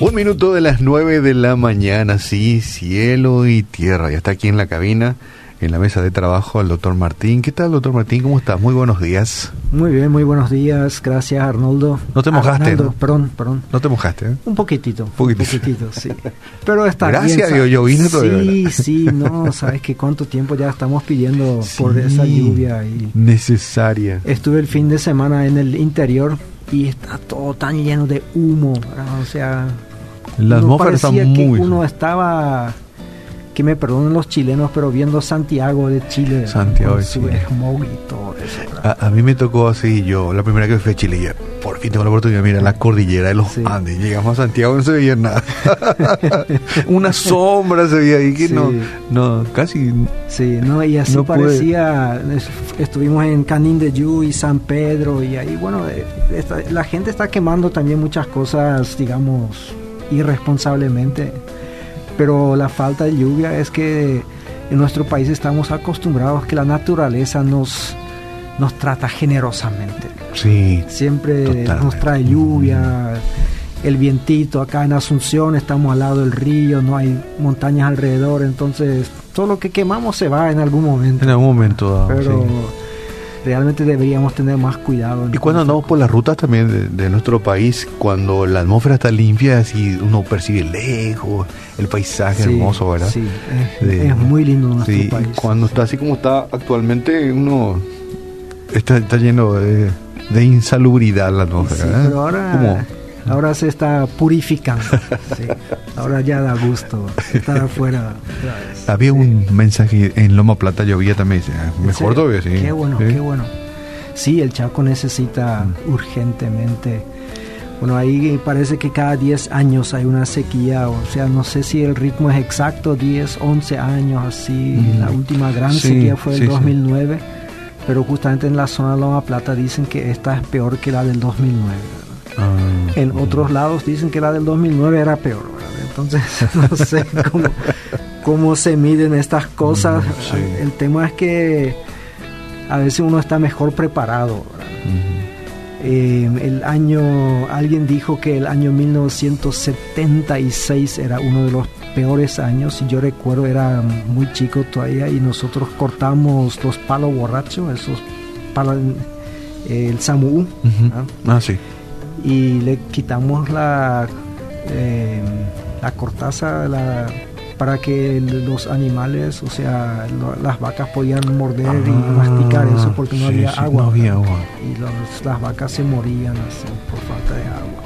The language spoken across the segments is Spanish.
Un minuto de las nueve de la mañana, sí, cielo y tierra. Ya está aquí en la cabina, en la mesa de trabajo, el doctor Martín. ¿Qué tal, doctor Martín? ¿Cómo estás? Muy buenos días. Muy bien, muy buenos días. Gracias, Arnoldo. No te mojaste. Arnaldo, ¿no? Perdón, perdón. No te mojaste, ¿eh? Un poquitito. Un Poquitito. poquitito, sí. Pero está Gracias bien. a Dios, llovina todavía, Sí, sí, no, sabes que cuánto tiempo ya estamos pidiendo por esa lluvia y Necesaria. estuve el fin de semana en el interior y está todo tan lleno de humo, ¿verdad? o sea, La atmósfera está parecía que muy... uno estaba que me perdonen los chilenos, pero viendo Santiago de Chile. Santiago con de su Chile. smog y todo eso. A, a mí me tocó así, yo, la primera que fui a Chile, ya, por fin tengo la oportunidad de mirar la cordillera de los Sí. Andes. Llegamos a Santiago no se veía nada. Una sombra se veía ahí que Sí. no, no, casi Sí, no, y así No parecía, es- estuvimos en Canín de Yu y San Pedro y ahí, bueno, eh, esta- la gente está quemando también muchas cosas, digamos, irresponsablemente, pero la falta de lluvia es que en nuestro país estamos acostumbrados que la naturaleza nos, nos trata generosamente. Sí, Siempre Totalmente. nos trae lluvia, el vientito. Acá en Asunción estamos al lado del río, no hay montañas alrededor, entonces todo lo que quemamos se va en algún momento. en algún momento dado, Pero sí. Realmente deberíamos tener más cuidado. Y cuando andamos por las rutas también de, de nuestro país, cuando la atmósfera está limpia, así uno percibe lejos el paisaje Sí, hermoso, ¿verdad? Sí, es, De- es muy lindo nuestro Sí, país. cuando está así como está actualmente, uno está, está lleno de, de insalubridad la Sí, atmósfera. ¿eh? pero ahora, ahora se está purificando. sí. Ahora ya da gusto estar afuera. Había un mensaje en Loma Plata, llovía también, ah, ¿En mejor todavía, sí. Qué bueno, Sí. qué bueno. Sí, el Chaco necesita Mm. urgentemente. Bueno, ahí parece que cada 10 años hay una sequía, o sea, no sé si el ritmo es exacto, 10, 11 años así. Mm. La última gran Sí, sequía fue el sí, sí. 2009, pero justamente en la zona de Loma Plata dicen que esta es peor que la del 2009. En otros lados dicen que la del 2009 era peor, ¿verdad? Entonces, no sé cómo, cómo se miden estas cosas. Mm, sí. El tema es que a veces uno está mejor preparado. Eh, el año, alguien dijo que el año 1976 era uno de los peores años y yo recuerdo era muy chico todavía y nosotros cortamos los palos borrachos, esos palos, eh, el samú. ¿ah? Ah, sí. Y le quitamos la eh, la cortaza la- para que los animales, o sea, lo- las vacas podían morder y Ah, masticar eso porque no sí, había sí, agua. No había agua. Y los- las vacas se morían así por falta de agua.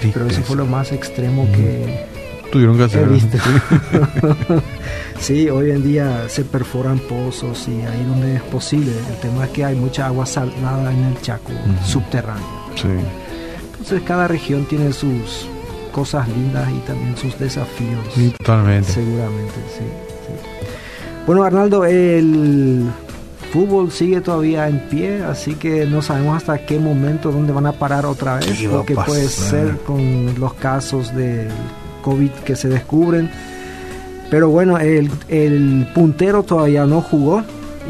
Qué Pero eso fue lo más extremo Mm. que Tuvieron que he hacer. visto. sí, hoy en día se perforan pozos y ahí donde es posible. El tema es que hay mucha agua salada en el Chaco Ujú. subterráneo. Sí. Entonces cada región tiene sus cosas lindas y también sus desafíos. Totalmente. Seguramente, sí, sí. Bueno, Arnaldo, el fútbol sigue todavía en pie, así que no sabemos hasta qué momento, dónde van a parar otra vez, ¿Qué va lo que puede ser con los casos del COVID que se descubren. Pero bueno, el, el puntero todavía no jugó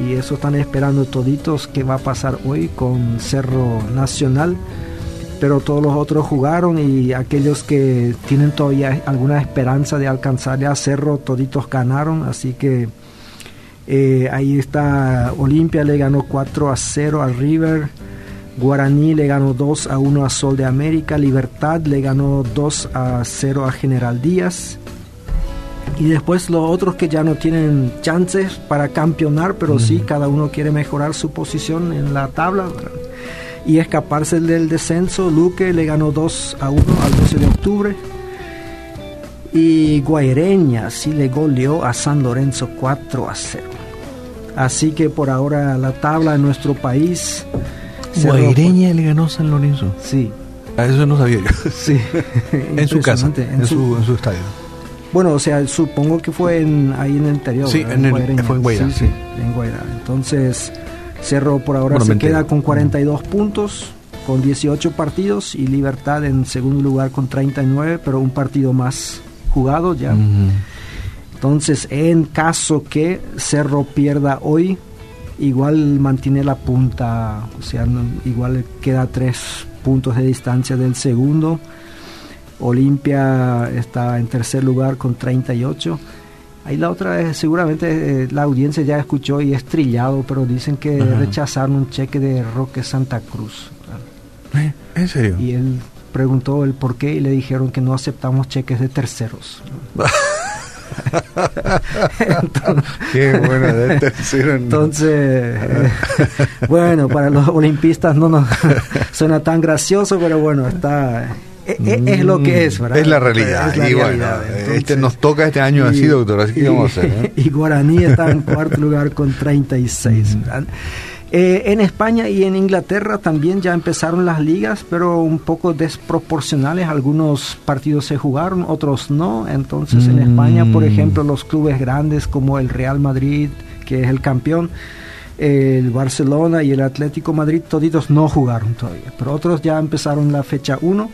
y eso están esperando toditos qué va a pasar hoy con Cerro Nacional. Pero todos los otros jugaron y aquellos que tienen todavía alguna esperanza de alcanzarle a Cerro, toditos ganaron. Así que eh, ahí está Olimpia le ganó 4 a 0 al River. Guaraní le ganó 2 a 1 a Sol de América. Libertad le ganó 2 a 0 a General Díaz. Y después los otros que ya no tienen chances para campeonar, pero sí, cada uno quiere mejorar su posición en la tabla. Y escaparse del descenso. Luque le ganó 2 a 1 al 12 de octubre. Y Guaireña sí le goleó a San Lorenzo 4 a 0. Así que por ahora la tabla en nuestro país. Guaireña le ganó San Lorenzo. Sí, A eso no sabía yo. sí. en su casa, Impresionante. en, su, en su estadio. Bueno, o sea, supongo que fue en, ahí en el interior. Sí, ¿verdad? en el- Guaireña. fue en Guairá, Sí, en Guairá. Entonces, Cerro por ahora Bueno, se queda con 42 puntos, con 18 partidos, y Libertad en segundo lugar con 39, pero un partido más jugado ya. Entonces, en caso que Cerro pierda hoy, igual mantiene la punta, o sea, no- igual queda tres puntos de distancia del segundo. Olimpia está en tercer lugar con 38. Ahí la otra es, seguramente eh, la audiencia ya escuchó y es trillado, pero dicen que rechazaron un cheque de Roque Santa Cruz. ¿Eh? ¿En serio? Y él preguntó el por qué y le dijeron que no aceptamos cheques de terceros. Qué bueno de tercero. Entonces, eh, bueno, para los olimpistas no nos suena tan gracioso, pero bueno, está e, e, es, lo que es, ¿verdad? Es la realidad. y bueno, este nos toca este año así, doctor, así que vamos a hacer. ¿eh? Y Guaraní está en cuarto lugar con 36. ¿verdad? Eh, en España y en Inglaterra también ya empezaron las ligas, pero un poco desproporcionales. Algunos partidos se jugaron, otros no. Entonces en España, por mm. ejemplo, los clubes grandes como el Real Madrid, que es el campeón, el Barcelona y el Atlético Madrid, toditos no jugaron todavía, pero otros ya empezaron la fecha 1. Mm.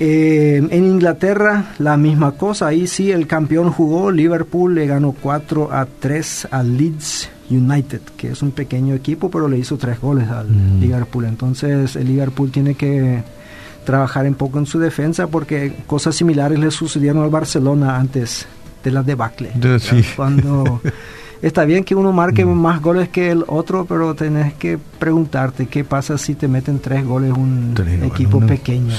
Eh, en Inglaterra la misma cosa, ahí sí el campeón jugó, Liverpool le ganó 4 a 3 al Leeds United, que es un pequeño equipo, pero le hizo tres goles al mm. Liverpool. Entonces el Liverpool tiene que trabajar un poco en su defensa porque cosas similares le sucedieron al Barcelona antes de la debacle. Cuando está bien que uno marque mm. más goles que el otro, pero tenés que preguntarte qué pasa si te meten tres goles un equipo pequeño.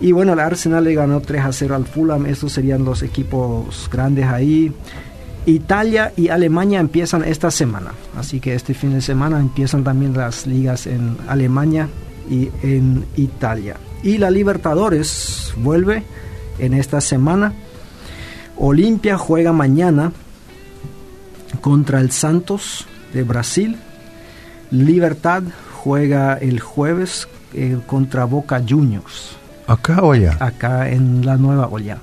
Y bueno, el Arsenal le ganó 3 a 0 al Fulham, esos serían los equipos grandes ahí. Italia y Alemania empiezan esta semana, así que este fin de semana empiezan también las ligas en Alemania y en Italia. Y la Libertadores vuelve en esta semana. Olimpia juega mañana contra el Santos de Brasil. Libertad juega el jueves eh, contra Boca Juniors. ¿Acá o allá? Acá en la Nueva Olla.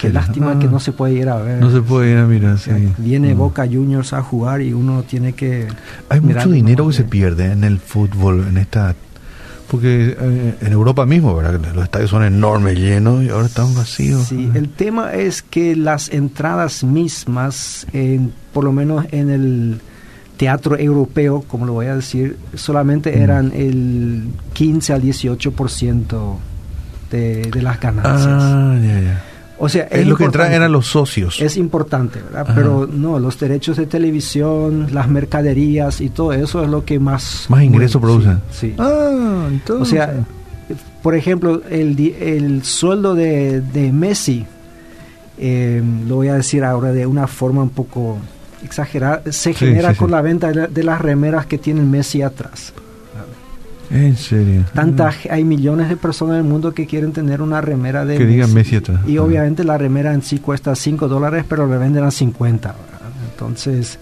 Qué lástima que no se puede ir a ver. No se puede ir a mirar, sí. Viene. Boca Juniors a jugar y uno tiene que... Hay mucho dinero que se pierde en el fútbol, en esta... Porque eh, en Europa mismo, ¿verdad? Los estadios son enormes, llenos y ahora están vacíos. Sí, el tema es que las entradas mismas, por lo menos en el teatro europeo, como lo voy a decir, solamente mm. eran el 15 al 18% de, de las ganancias. Ah, ya, ya. O sea, es, lo que entra eran los socios. Es importante, ¿verdad? Pero no, los derechos de televisión, las mercaderías y todo eso es lo que más... Más ingresos producen. Sí. Ah, entonces... O sea, por ejemplo, el, el sueldo de, de Messi, eh, lo voy a decir ahora de una forma un poco exagerada, se genera con la venta de las remeras que tiene Messi atrás. En serio. Tanta, mm. Hay millones de personas en el mundo que quieren tener una remera de que digan Messi Y obviamente la remera en sí cuesta 5 dólares, pero le venden a 50. Entonces,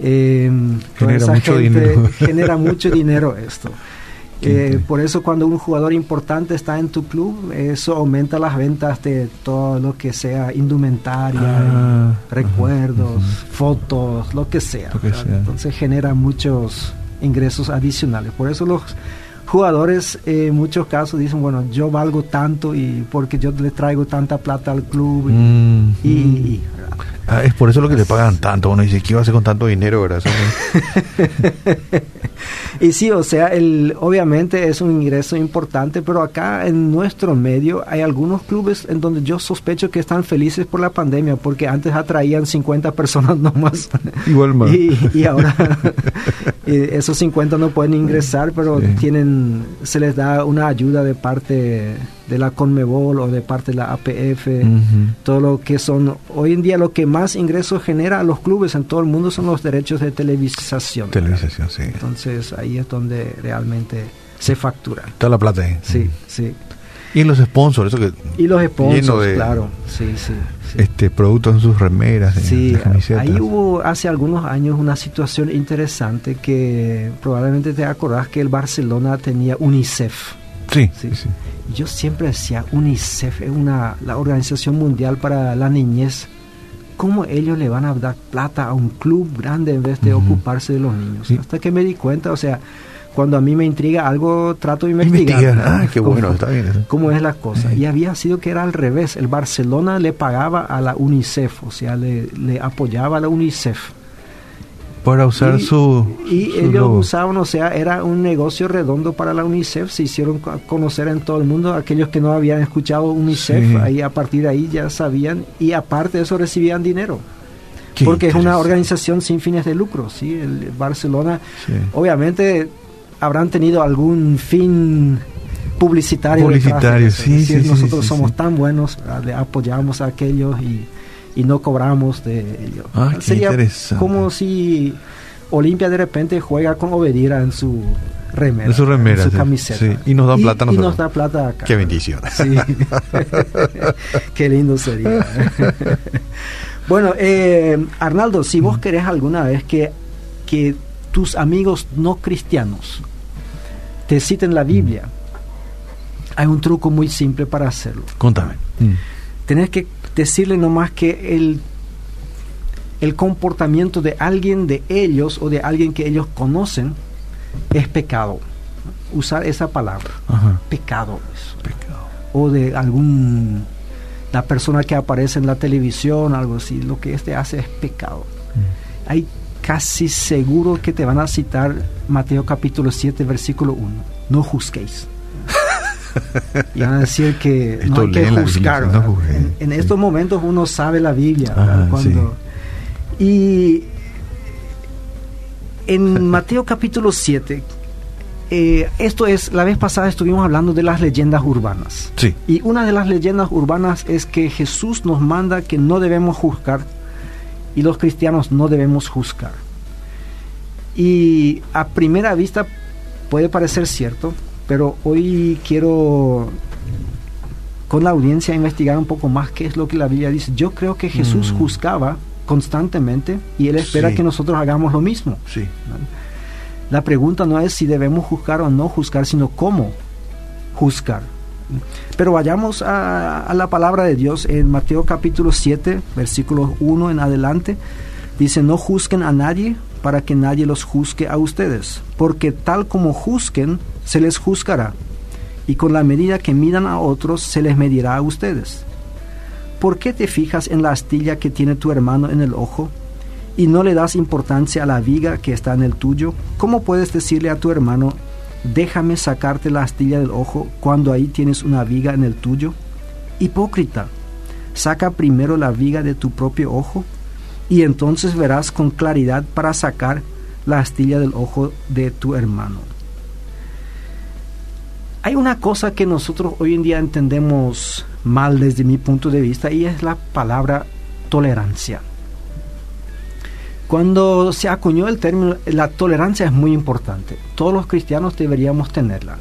eh, genera mucho dinero. genera mucho dinero esto. Eh, por eso cuando un jugador importante está en tu club, eso aumenta las ventas de todo lo que sea indumentaria, ah, recuerdos, fotos, lo que sea. Entonces genera muchos ingresos adicionales. Por eso los jugadores eh, en muchos casos dicen, bueno, yo valgo tanto y porque yo le traigo tanta plata al club. Y, mm, mm. Ah, es por eso lo que le pagan tanto. Uno dice, ¿qué iba a hacer con tanto dinero? ¿verdad? y sí, o sea, el, obviamente es un ingreso importante, pero acá en nuestro medio hay algunos clubes en donde yo sospecho que están felices por la pandemia, porque antes atraían 50 personas nomás. Igual más. Y, ahora esos 50 no pueden ingresar, pero tienen se les da una ayuda de parte de la Conmebol o de parte de la APF, todo lo que son, hoy en día lo que más ingresos genera a los clubes en todo el mundo son los derechos de televisación. Televisación, sí. Entonces ahí es donde realmente se factura. Toda la plata ahí. Sí, sí. Y los sponsors, eso que... Y los sponsors, claro, sí, sí, Este, productos en sus remeras, sí, ahí hubo hace algunos años una situación interesante que probablemente te acordás que el Barcelona tenía UNICEF. Sí, sí, sí. Yo siempre decía, UNICEF es una, la Organización Mundial para la Niñez. ¿Cómo ellos le van a dar plata a un club grande en vez de ocuparse de los niños? Hasta que me di cuenta, o sea, cuando a mí me intriga algo, trato de investigar. Ah, qué bueno, está bien. ¿Cómo es la cosa? Y había sido que era al revés. El Barcelona le pagaba a la UNICEF, o sea, le, le apoyaba a la UNICEF. Para usar y, su... Y su ellos logo. usaban, o sea, era un negocio redondo para la UNICEF. Se hicieron co- conocer en todo el mundo. Aquellos que no habían escuchado UNICEF, Sí. ahí a partir de ahí ya sabían. Y aparte de eso recibían dinero. Qué porque es una organización sin fines de lucro. ¿sí? El Barcelona, Sí. obviamente, habrán tenido algún fin publicitario. Publicitario, sí, sí, nosotros somos tan buenos, ah, le apoyamos a aquellos y, y no cobramos de ellos. Ah, Sería como si Olimpia de repente juega con Obedira en su remera, En su remera, su sí, camiseta. sí. Y nos da plata a Y nosotros. nos da plata acá. Qué bendición. Sí. Qué lindo sería. bueno, eh, Arnaldo, si vos querés alguna vez que, que tus amigos no cristianos te citen la Biblia, hay un truco muy simple para hacerlo. Contame. Mm. Tenés que decirle nomás que el, el comportamiento de alguien de ellos o de alguien que ellos conocen es pecado. Usar esa palabra, Ajá. pecado. eso Pecado. o de algún la persona que aparece en la televisión, algo así, lo que este hace es pecado. Mm. Hay casi seguro que te van a citar Mateo capítulo 7, versículo 1. No juzguéis. Y van a decir que Esto no hay que Biblia, juzgar. en estos momentos uno sabe la Biblia. Ah, Y en Mateo capítulo 7, eh, esto es, la vez pasada estuvimos hablando de las leyendas urbanas. Sí. Y una de las leyendas urbanas es que Jesús nos manda que no debemos juzgar y los cristianos no debemos juzgar. Y a primera vista puede parecer cierto, pero hoy quiero con la audiencia investigar un poco más qué es lo que la Biblia dice. Yo creo que Jesús Mm. juzgaba constantemente y él espera Sí. que nosotros hagamos lo mismo. Sí. La pregunta no es si debemos juzgar o no juzgar, sino cómo juzgar. Pero vayamos a, a la palabra de Dios en Mateo capítulo 7, versículos 1 en adelante. Dice, no juzguen a nadie para que nadie los juzgue a ustedes, porque tal como juzguen, se les juzgará, y con la medida que midan a otros, se les medirá a ustedes. ¿Por qué te fijas en la astilla que tiene tu hermano en el ojo y no le das importancia a la viga que está en el tuyo? ¿Cómo puedes decirle a tu hermano, déjame sacarte la astilla del ojo cuando ahí tienes una viga en el tuyo? Hipócrita, saca primero la viga de tu propio ojo y entonces verás con claridad para sacar la astilla del ojo de tu hermano. Hay una cosa que nosotros hoy en día entendemos mal desde mi punto de vista y es la palabra tolerancia. Cuando se acuñó el término, la tolerancia es muy importante. Todos los cristianos deberíamos tenerla.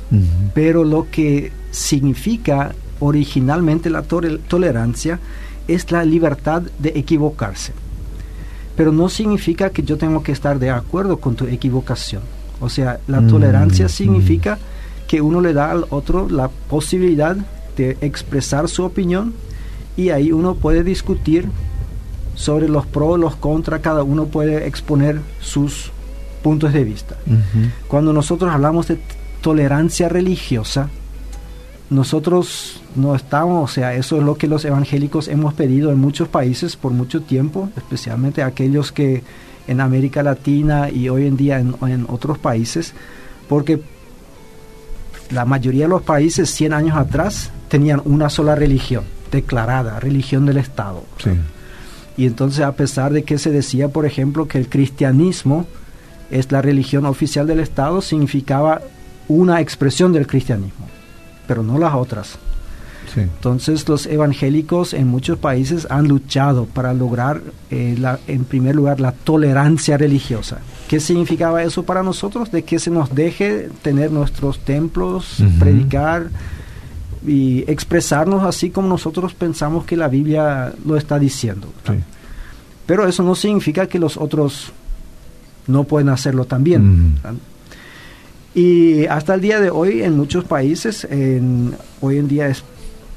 Pero lo que significa originalmente la tole- tolerancia es la libertad de equivocarse. Pero no significa que yo tengo que estar de acuerdo con tu equivocación. O sea, la Mm, tolerancia mm. significa que uno le da al otro la posibilidad de expresar su opinión y ahí uno puede discutir sobre los pros, los contras, cada uno puede exponer sus puntos de vista. Cuando nosotros hablamos de tolerancia religiosa, nosotros no estamos, o sea, eso es lo que los evangélicos hemos pedido en muchos países por mucho tiempo, especialmente aquellos que en América Latina y hoy en día en, en otros países, porque la mayoría de los países 100 años atrás tenían una sola religión declarada, religión del Estado. Sí. Y entonces a pesar de que se decía, por ejemplo, que el cristianismo es la religión oficial del Estado, significaba una expresión del cristianismo, pero no las otras. Sí. Entonces los evangélicos en muchos países han luchado para lograr, eh, la- en primer lugar, la tolerancia religiosa. ¿Qué significaba eso para nosotros? De que se nos deje tener nuestros templos, predicar y expresarnos así como nosotros pensamos que la Biblia lo está diciendo. Sí. Pero eso no significa que los otros no pueden hacerlo también. Y hasta el día de hoy en muchos países, en- hoy en día es,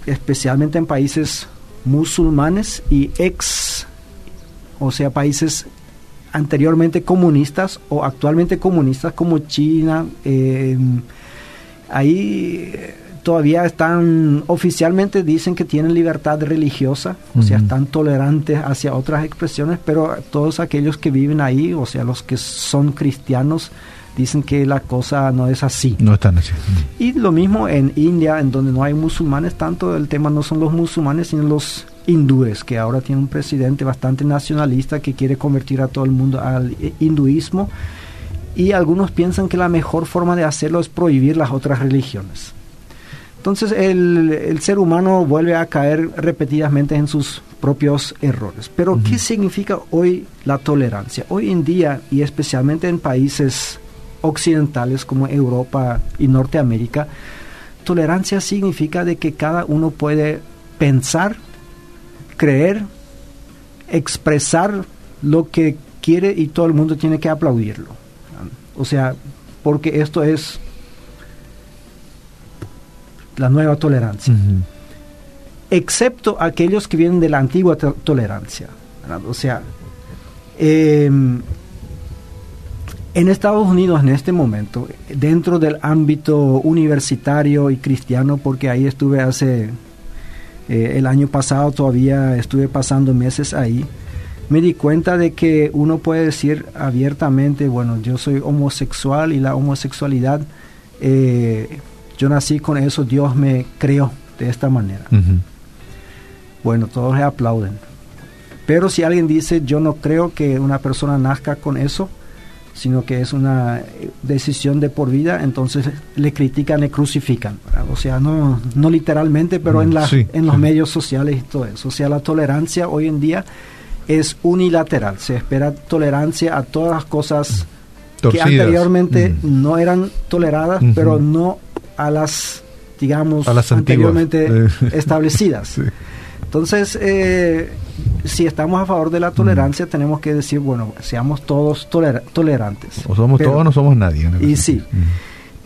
especialmente en países musulmanes y ex, o sea, países anteriormente comunistas o actualmente comunistas como China, eh, ahí eh, todavía están, oficialmente dicen que tienen libertad religiosa, o sea, están tolerantes hacia otras expresiones, pero todos aquellos que viven ahí, o sea, los que son cristianos, dicen que la cosa no es así. No están así. Y lo mismo en India, en donde no hay musulmanes, tanto el tema no son los musulmanes, sino los hindúes, que ahora tiene un presidente bastante nacionalista que quiere convertir a todo el mundo al hinduismo. Y algunos piensan que la mejor forma de hacerlo es prohibir las otras religiones. Entonces el, ser humano vuelve a caer repetidamente en sus propios errores. Pero ¿qué significa hoy la tolerancia? Hoy en día, y especialmente en países occidentales como Europa y Norteamérica, tolerancia significa de que cada uno puede pensar, creer, expresar lo que quiere y todo el mundo tiene que aplaudirlo. O sea, porque esto es la nueva tolerancia. Excepto aquellos que vienen de la antigua tolerancia. O sea, em, en Estados Unidos en este momento, dentro del ámbito universitario y cristiano, porque ahí estuve hace eh, el año pasado, todavía estuve pasando meses ahí, me di cuenta de que uno puede decir abiertamente, bueno, yo soy homosexual y la homosexualidad eh, yo nací con eso, Dios me creó de esta manera. Bueno, todos le aplauden. Pero si alguien dice, yo no creo que una persona nazca con eso, sino que es una decisión de por vida, entonces le critican, le crucifican. O sea, no, no literalmente, pero en, mm, la, en los medios sociales y todo eso. O sea, la tolerancia hoy en día es unilateral. Se espera tolerancia a todas las cosas que anteriormente mm. no eran toleradas, pero no a las, digamos, anteriormente eh. establecidas. Entonces, eh, si estamos a favor de la tolerancia, tenemos que decir, bueno, seamos todos tolerantes. O somos todos o no somos nadie. Y sí.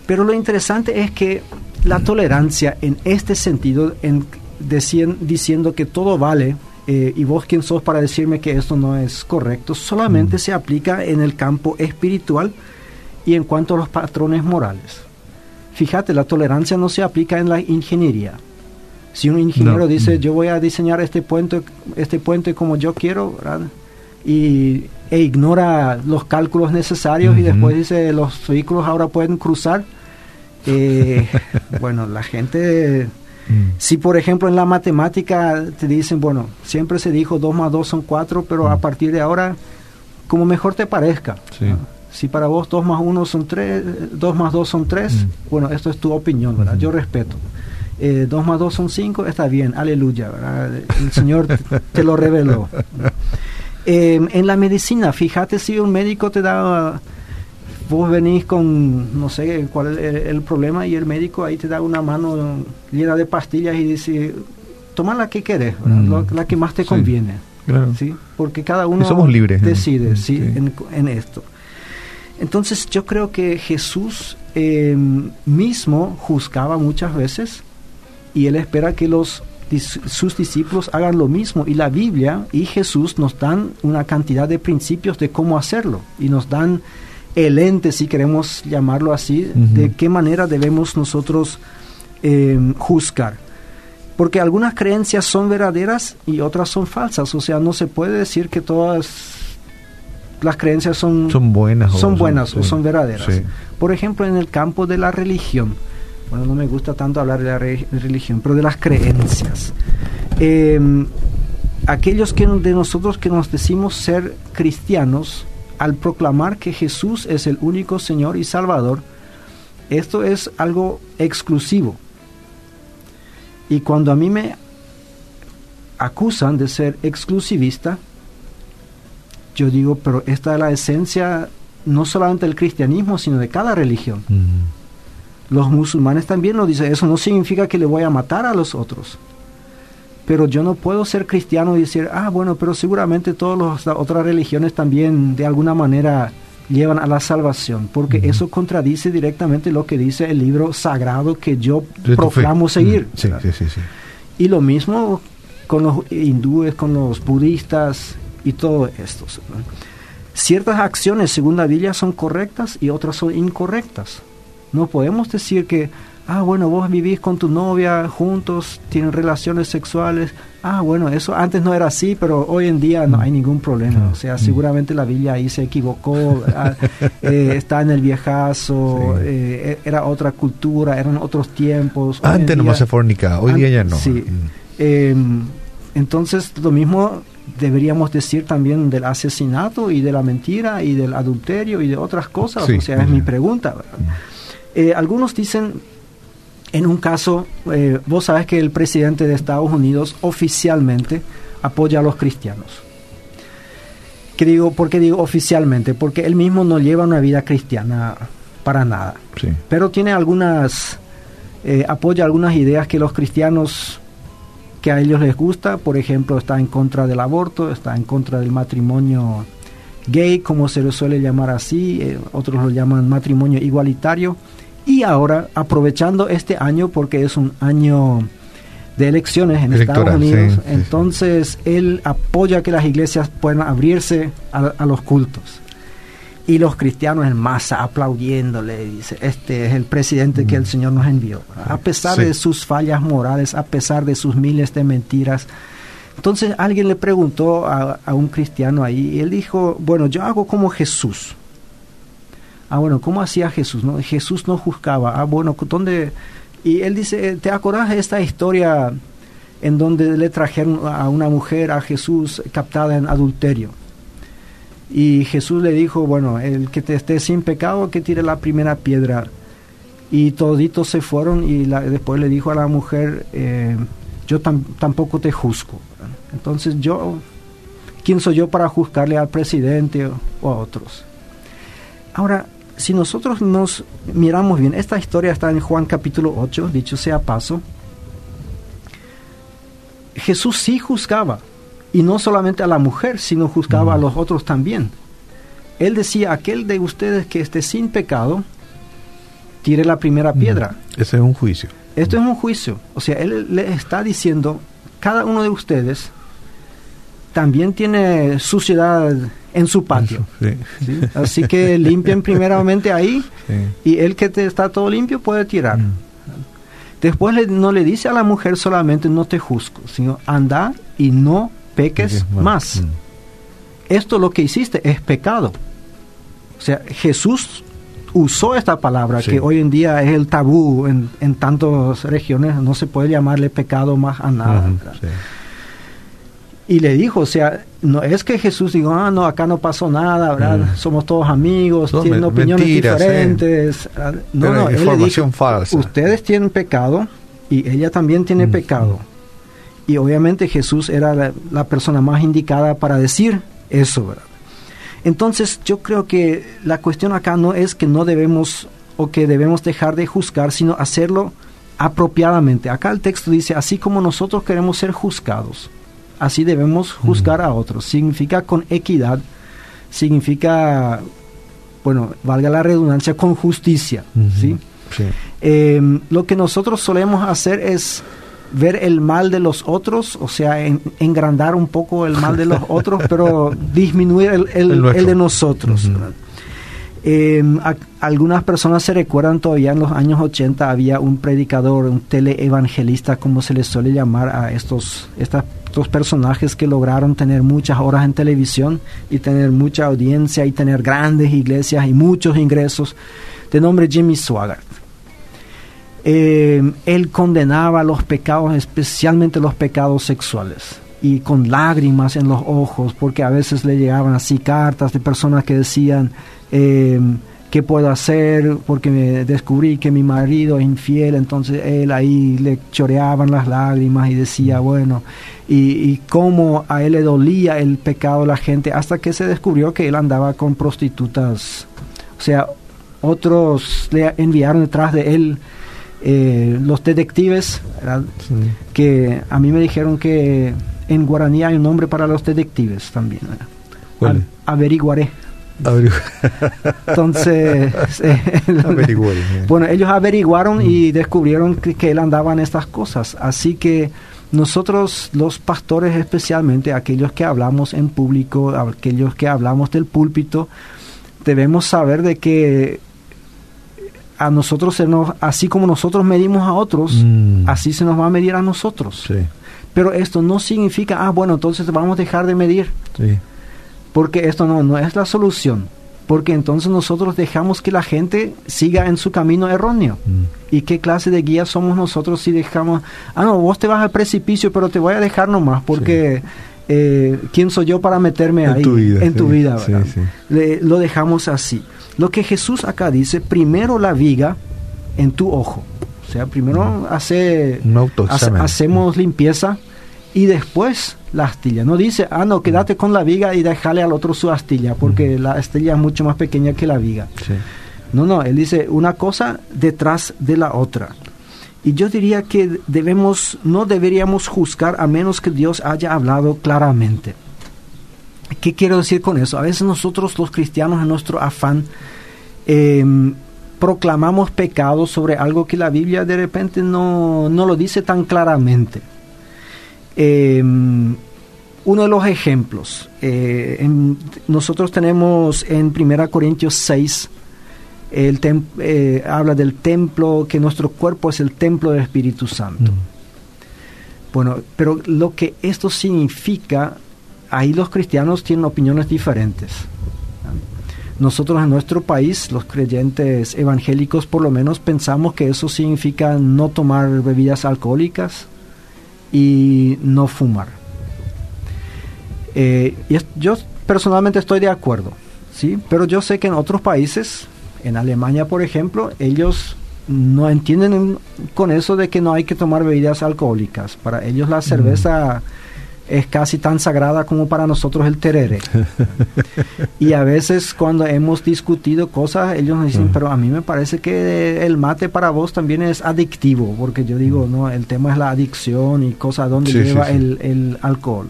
Pero lo interesante es que la tolerancia en este sentido, en diciendo que todo vale, eh, y vos quién sos para decirme que esto no es correcto, solamente se aplica en el campo espiritual y en cuanto a los patrones morales. Fíjate, la tolerancia no se aplica en la ingeniería. Si un ingeniero dice, yo voy a diseñar este puente, este puente como yo quiero, Y, e ignora los cálculos necesarios y después dice, los vehículos ahora pueden cruzar, eh, bueno, la gente... Mm. Si por ejemplo en la matemática te dicen, bueno, siempre se dijo 2 más 2 son 4, pero a mm. partir de ahora, como mejor te parezca. Si para vos 2 más 1 son 3, 2 más 2 son 3, mm. bueno, esto es tu opinión, ¿verdad? Yo respeto. Eh, 2 más 2 son 5, está bien, aleluya, ¿verdad? El Señor te, lo reveló. Eh, en la medicina, fíjate si un médico te da, vos venís con, no sé cuál es el, problema, y el médico ahí te da una mano llena de pastillas y dice, toma la que querés, mm. la que más te conviene. Claro. ¿sí? Porque cada uno somos libres, decide ¿sí? En, en esto. Entonces yo creo que Jesús em, mismo juzgaba muchas veces y él espera que los sus discípulos hagan lo mismo y la Biblia y Jesús nos dan una cantidad de principios de cómo hacerlo y nos dan el ente, si queremos llamarlo así, de qué manera debemos nosotros em, juzgar. Porque algunas creencias son verdaderas y otras son falsas, o sea, no se puede decir que todas las creencias son, son buenas, son buenas o son verdaderas. Por ejemplo, en el campo de la religión, bueno, no me gusta tanto hablar de la religión, pero de las creencias. Em, aquellos que de nosotros que nos decimos ser cristianos, al proclamar que Jesús es el único Señor y Salvador, esto es algo exclusivo. Y cuando a mí me acusan de ser exclusivista, yo digo, pero esta es la esencia no solamente del cristianismo, sino de cada religión. Los musulmanes también lo dicen, eso no significa que le voy a matar a los otros. Pero yo no puedo ser cristiano y decir, ah, bueno, pero seguramente todas las otras religiones también de alguna manera llevan a la salvación, porque eso contradice directamente lo que dice el libro sagrado que yo proclamo seguir. Sí, sí, sí, y lo mismo con los hindúes, con los budistas, y todo esto. Ciertas acciones según la Biblia son correctas y otras son incorrectas. No podemos decir que Ah, bueno, vos vivís con tu novia juntos, tienen relaciones sexuales. Ah, bueno, eso antes no era así, pero hoy en día no hay ningún problema. O sea, seguramente la Biblia ahí se equivocó, eh, está en el viejazo, eh, era otra cultura, eran otros tiempos. Antes nomás se fornicaba, hoy día ya no. Sí. Mm. Em, entonces, lo mismo deberíamos decir también del asesinato y de la mentira y del adulterio y de otras cosas. O sea, es mi pregunta. Eh, algunos dicen en un caso, eh, vos sabes que el presidente de Estados Unidos oficialmente apoya a los cristianos. ¿Qué digo? ¿Por qué digo oficialmente? Porque él mismo no lleva una vida cristiana para nada. Pero tiene algunas, eh, apoya algunas ideas que los cristianos, que a ellos les gusta, por ejemplo, está en contra del aborto, está en contra del matrimonio gay, como se lo suele llamar así, eh, otros lo llaman matrimonio igualitario y ahora, aprovechando este año, porque es un año de elecciones en Estados Unidos, entonces él apoya que las iglesias puedan abrirse a, los cultos. Y los cristianos en masa aplaudiéndole, dice, este es el presidente que el mm. Señor nos envió. A pesar de sus fallas morales, a pesar de sus miles de mentiras. Entonces alguien le preguntó a, a un cristiano ahí, y él dijo, bueno, yo hago como Jesús. Ah, bueno, ¿cómo hacía Jesús? No? Jesús no juzgaba. Ah, bueno, ¿dónde? Y él dice, ¿te acordás de esta historia en donde le trajeron a una mujer a Jesús captada en adulterio? Y Jesús le dijo, bueno, el que te esté sin pecado, que tire la primera piedra. Y toditos se fueron y después le dijo a la mujer, eh, yo tampoco te juzgo. Entonces yo, ¿quién soy yo para juzgarle al presidente o a otros? Ahora, si nosotros nos miramos bien, esta historia está en Juan capítulo 8, dicho sea paso, Jesús sí juzgaba, y no solamente a la mujer, sino juzgaba a los otros también. Él decía, aquel de ustedes que esté sin pecado, tire la primera piedra. Ese es un juicio. Esto es un juicio. O sea, Él le está diciendo, cada uno de ustedes también tiene suciedad en su patio. Así que limpien primeramente ahí y el que te está todo limpio puede tirar. Mm. Después no le dice a la mujer solamente no te juzgo, sino anda y no peques más. Mm. Esto lo que hiciste es pecado. O sea, Jesús usó esta palabra que hoy en día es el tabú en, en tantas regiones, no se puede llamarle pecado más a nada. Y le dijo, o sea, no es que Jesús dijo, ah, no, acá no pasó nada, ¿verdad? Mm. Somos todos amigos, tienen opiniones diferentes. No, no, información falsa. Ustedes tienen pecado y ella también tiene mm. pecado. Y obviamente Jesús era la, persona más indicada para decir eso, ¿verdad? Entonces yo creo que la cuestión acá no es que no debemos o que debemos dejar de juzgar, sino hacerlo apropiadamente. Acá el texto dice, así como nosotros queremos ser juzgados así debemos juzgar a otros. Significa con equidad, significa, bueno, valga la redundancia, con justicia. ¿sí? Em, lo que nosotros solemos hacer es ver el mal de los otros, o sea, engrandar un poco el mal de los otros, pero disminuir el, de nosotros. Em, algunas personas se recuerdan todavía en los años 80 había un predicador, un teleevangelista, como se les suele llamar a estos, estas personajes que lograron tener muchas horas en televisión y tener mucha audiencia y tener grandes iglesias y muchos ingresos, de nombre Jimmy Swaggart. Eh, él condenaba los pecados, especialmente los pecados sexuales, y con lágrimas en los ojos, porque a veces le llegaban así cartas de personas que decían, eh, ¿qué puedo hacer? Porque me descubrí que mi marido es infiel, entonces él ahí le choreaban las lágrimas y decía, bueno, y, cómo a él le dolía el pecado de la gente, hasta que se descubrió que él andaba con prostitutas. O sea, otros le enviaron detrás de él eh, los detectives, que a mí me dijeron que en guaraní hay un nombre para los detectives también. averiguaré. Entonces, eh, bueno, ellos averiguaron y descubrieron que, él andaba en estas cosas. Así que nosotros, los pastores especialmente, aquellos que hablamos en público, aquellos que hablamos del púlpito, debemos saber de que a nosotros se nos, así como nosotros medimos a otros, Mm. así se nos va a medir a nosotros. Sí, Pero esto no significa, ah, bueno, entonces vamos a dejar de medir, sí. Porque esto no, no es la solución. Porque entonces nosotros dejamos que la gente siga en su camino erróneo. Mm. ¿Y qué clase de guía somos nosotros si dejamos, ah, no, vos te vas al precipicio, pero te voy a dejar nomás, porque eh, ¿quién soy yo para meterme En ahí? tu vida, en tu vida, ¿verdad? sí. Le- lo dejamos así. Lo que Jesús acá dice, primero la viga en tu ojo. O sea, primero hace, Un autoexamen. hace- hacemos limpieza y después la astilla. No dice, ah, no, quédate con la viga y déjale al otro su astilla, porque la astilla es mucho más pequeña que la viga. Sí. No, no, él dice una cosa detrás de la otra. Y yo diría que debemos, no deberíamos juzgar a menos que Dios haya hablado claramente. ¿Qué quiero decir con eso? A veces nosotros los cristianos en nuestro afán em, proclamamos pecados sobre algo que la Biblia de repente no, no lo dice tan claramente. Em, uno de los ejemplos, eh, en- nosotros tenemos en 1 Corintios 6, el tem- eh, habla del templo, que nuestro cuerpo es el templo del Espíritu Santo. Mm. Bueno, pero lo que esto significa, ahí los cristianos tienen opiniones diferentes. Nosotros en nuestro país, los creyentes evangélicos por lo menos, pensamos que eso significa no tomar bebidas alcohólicas y no fumar. Eh, y es- yo personalmente estoy de acuerdo, ¿sí? Pero yo sé que en otros países, en Alemania por ejemplo, ellos no entienden en- con eso de que no hay que tomar bebidas alcohólicas. Para ellos la cerveza es casi tan sagrada como para nosotros el tereré. y a veces cuando hemos discutido cosas, ellos nos dicen, pero a mí me parece que el mate para vos también es adictivo, porque yo digo, no, el tema es la adicción y cosas donde Sí, lleva sí. El, el alcohol.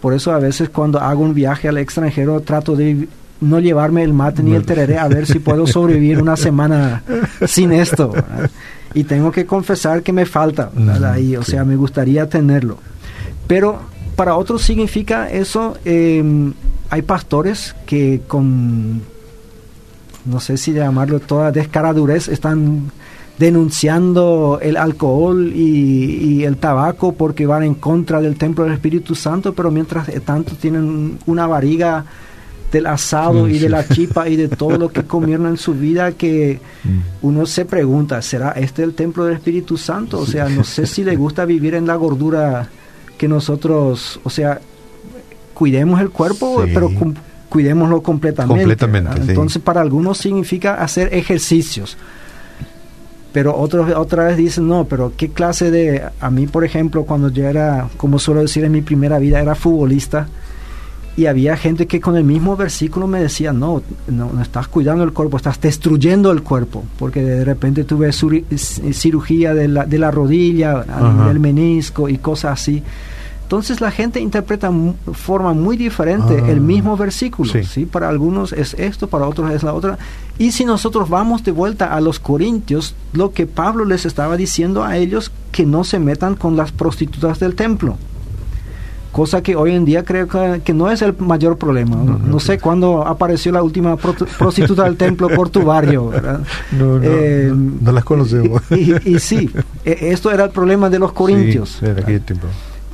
Por eso a veces cuando hago un viaje al extranjero trato de no llevarme el mate ni el tereré a ver si puedo sobrevivir una semana sin esto. ¿verdad? Y tengo que confesar que me falta ahí, o sea, me gustaría tenerlo. Pero para otros significa eso, eh, hay pastores que con, no sé si llamarlo toda descaradurez, están denunciando el alcohol y, y el tabaco porque van en contra del templo del Espíritu Santo, pero mientras tanto tienen una variga del asado Mm, y de la chipa y de todo lo que comieron en su vida que Mm. uno se pregunta, ¿será este el templo del Espíritu Santo? O sea, no sé si le gusta vivir en la gordura que nosotros, o sea, cuidemos el cuerpo, Sí. pero cum- cuidémoslo completamente. Completamente, ¿verdad? sí. Entonces, para algunos significa hacer ejercicios. Pero otros otra vez dicen, no, pero qué clase de... A mí, por ejemplo, cuando yo era, como suelo decir en mi primera vida, era futbolista, y había gente que con el mismo versículo me decía, no, no, no estás cuidando el cuerpo, estás destruyendo el cuerpo, porque de repente tuve cirugía de la, de la rodilla, del menisco y cosas así. Entonces la gente interpreta de forma muy diferente Ah, el mismo versículo. sí. ¿sí? Para algunos es esto, para otros es la otra. Y si nosotros vamos de vuelta a los corintios, lo que Pablo les estaba diciendo a ellos, que no se metan con las prostitutas del templo cosa que hoy en día creo que, que no es el mayor problema. No, No, no, sé cuándo apareció la última pro- prostituta del templo por tu barrio. ¿verdad? No, no, Eh, no, no las conocemos. Y, y- y sí, e- esto era el problema de los corintios. Sí, tiempo.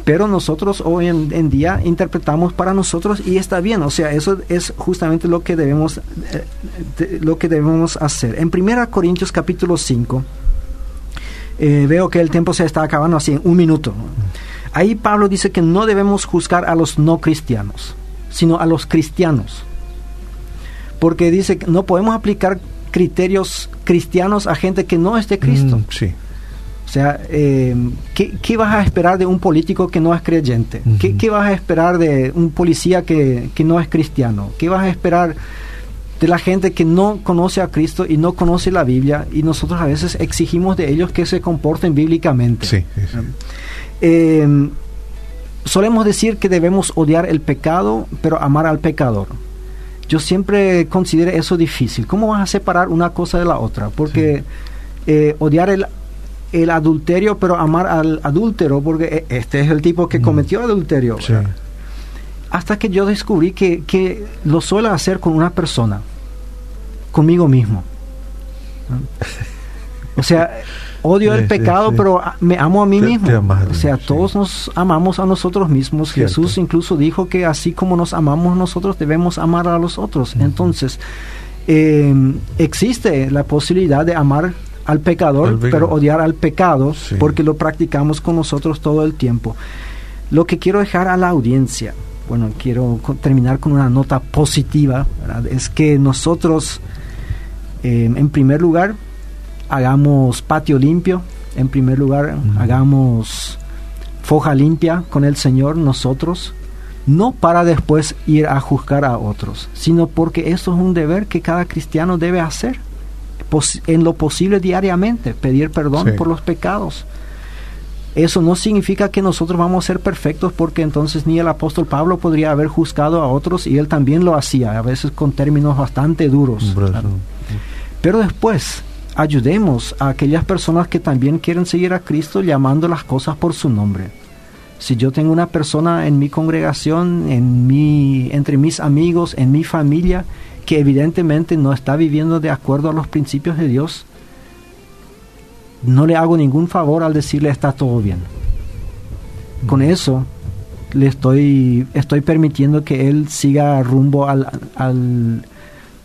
Pero nosotros hoy en, en día interpretamos para nosotros y está bien. O sea, eso es justamente lo que debemos, eh, de- lo que debemos hacer. En 1 Corintios capítulo 5, eh, veo que el tiempo se está acabando así en un minuto. Ahí Pablo dice que no debemos juzgar a los no cristianos, sino a los cristianos. Porque dice que no podemos aplicar criterios cristianos a gente que no es de Cristo. Mm, sí. O sea, eh, ¿qué, qué vas a esperar de un político que no es creyente? ¿Qué, qué vas a esperar de un policía que, que no es cristiano? ¿Qué vas a esperar de la gente que no conoce a Cristo y no conoce la Biblia? Y nosotros a veces exigimos de ellos que se comporten bíblicamente. Sí, sí, sí. Eh, solemos decir que debemos odiar el pecado, pero amar al pecador. Yo siempre considero eso difícil. ¿Cómo vas a separar una cosa de la otra? Porque eh, odiar el, el adulterio, pero amar al adúltero, porque e- este es el tipo que Mm. cometió adulterio. Hasta que yo descubrí que, que lo suelo hacer con una persona, conmigo mismo. O sea, odio el pecado, pero me amo a mí mismo. o sea, todos nos amamos a nosotros mismos. Jesús incluso dijo que así como nos amamos nosotros, debemos amar a los otros. Entonces, eh, existe la posibilidad de amar al pecador, pero odiar al pecado, porque lo practicamos con nosotros todo el tiempo. Lo que quiero dejar a la audiencia, bueno, quiero terminar con una nota positiva, es que nosotros, eh, en primer lugar, hagamos patio limpio, en primer lugar, hagamos foja limpia con el Señor nosotros, no para después ir a juzgar a otros, sino porque eso es un deber que cada cristiano debe hacer en lo posible diariamente, pedir perdón por los pecados. Eso no significa que nosotros vamos a ser perfectos porque entonces ni el apóstol Pablo podría haber juzgado a otros y él también lo hacía, a veces con términos bastante duros. Pero después, ayudemos a aquellas personas que también quieren seguir a Cristo llamando las cosas por su nombre. Si yo tengo una persona en mi congregación, en mi, entre mis amigos, en mi familia, que evidentemente no está viviendo de acuerdo a los principios de Dios, no le hago ningún favor al decirle está todo bien. Con eso le estoy, estoy permitiendo que él siga rumbo al, al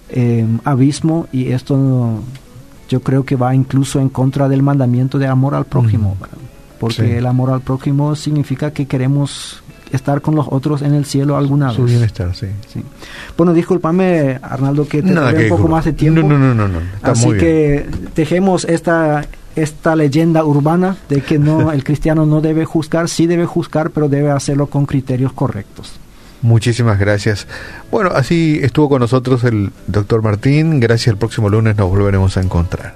eh, abismo y esto yo creo que va incluso en contra del mandamiento de amor al prójimo, porque el amor al prójimo significa que queremos estar con los otros en el cielo alguna vez. Su bienestar, sí. Bueno, discúlpame, Arnaldo, que te un poco más de tiempo. No, no, no, no. Así que dejemos esta esta leyenda urbana de que no el cristiano no debe juzgar, sí debe juzgar, pero debe hacerlo con criterios correctos. Muchísimas gracias. Bueno, así estuvo con nosotros el doctor Martín. Gracias, el próximo lunes nos volveremos a encontrar.